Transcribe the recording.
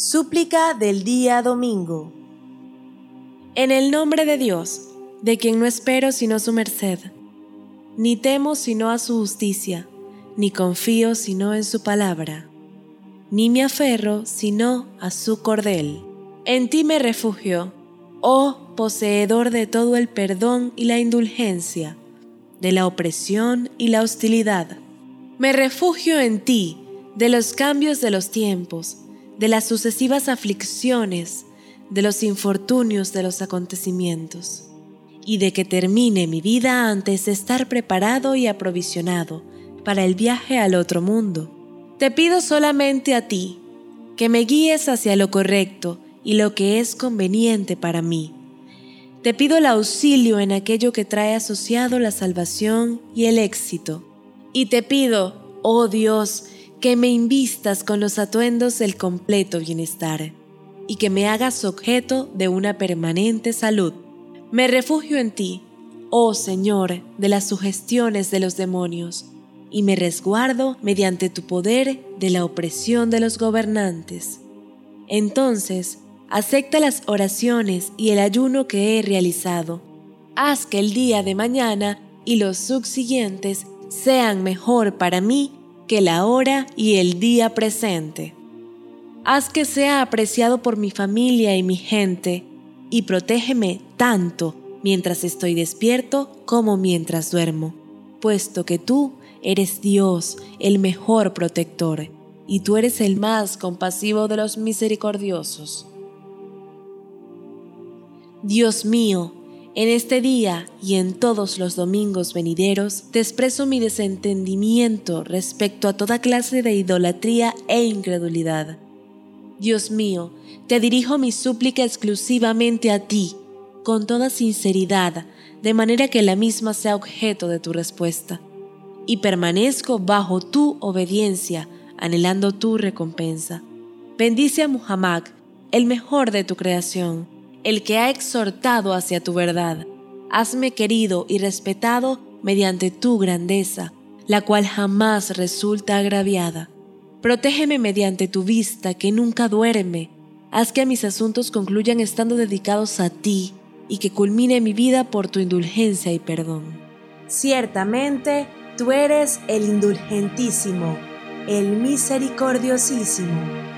Súplica del día domingo. En el nombre de Dios, de quien no espero sino su merced, ni temo sino a su justicia, ni confío sino en su palabra, ni me aferro sino a su cordel. En ti me refugio, oh poseedor de todo el perdón y la indulgencia, de la opresión y la hostilidad. Me refugio en ti de los cambios de los tiempos, de las sucesivas aflicciones, de los infortunios de los acontecimientos, y de que termine mi vida antes de estar preparado y aprovisionado para el viaje al otro mundo. Te pido solamente a ti, que me guíes hacia lo correcto y lo que es conveniente para mí. Te pido el auxilio en aquello que trae asociado la salvación y el éxito. Y te pido, oh Dios, que me invistas con los atuendos del completo bienestar y que me hagas objeto de una permanente salud. Me refugio en ti, oh Señor, de las sugestiones de los demonios, y me resguardo mediante tu poder de la opresión de los gobernantes. Entonces, acepta las oraciones y el ayuno que he realizado. Haz que el día de mañana y los subsiguientes sean mejor para mí que la hora y el día presente. Haz que sea apreciado por mi familia y mi gente, y protégeme tanto mientras estoy despierto como mientras duermo, puesto que tú eres Dios, el mejor protector, y tú eres el más compasivo de los misericordiosos. Dios mío, en este día y en todos los domingos venideros te expreso mi desentendimiento respecto a toda clase de idolatría e incredulidad. Dios mío, te dirijo mi súplica exclusivamente a ti, con toda sinceridad, de manera que la misma sea objeto de tu respuesta. Y permanezco bajo tu obediencia, anhelando tu recompensa. Bendice a Muhammad, el mejor de tu creación el que ha exhortado hacia tu verdad. Hazme querido y respetado mediante tu grandeza, la cual jamás resulta agraviada. Protégeme mediante tu vista que nunca duerme. Haz que mis asuntos concluyan estando dedicados a ti y que culmine mi vida por tu indulgencia y perdón. Ciertamente, tú eres el indulgentísimo, el misericordiosísimo.